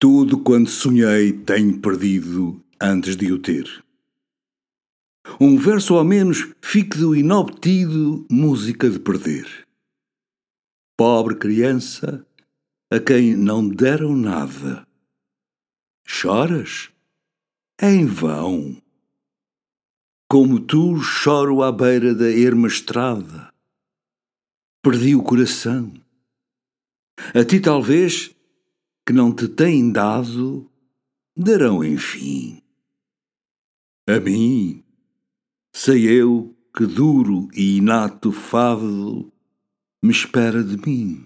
Tudo quanto sonhei tenho perdido antes de o ter. Um verso ao menos fique do inobtido música de perder. Pobre criança, a quem não deram nada. Choras? Em vão. Como tu choro à beira da erma estrada. Perdi o coração. A ti talvez que não te têm dado, darão enfim. A mim, sei eu que duro e inato fado me espera de mim.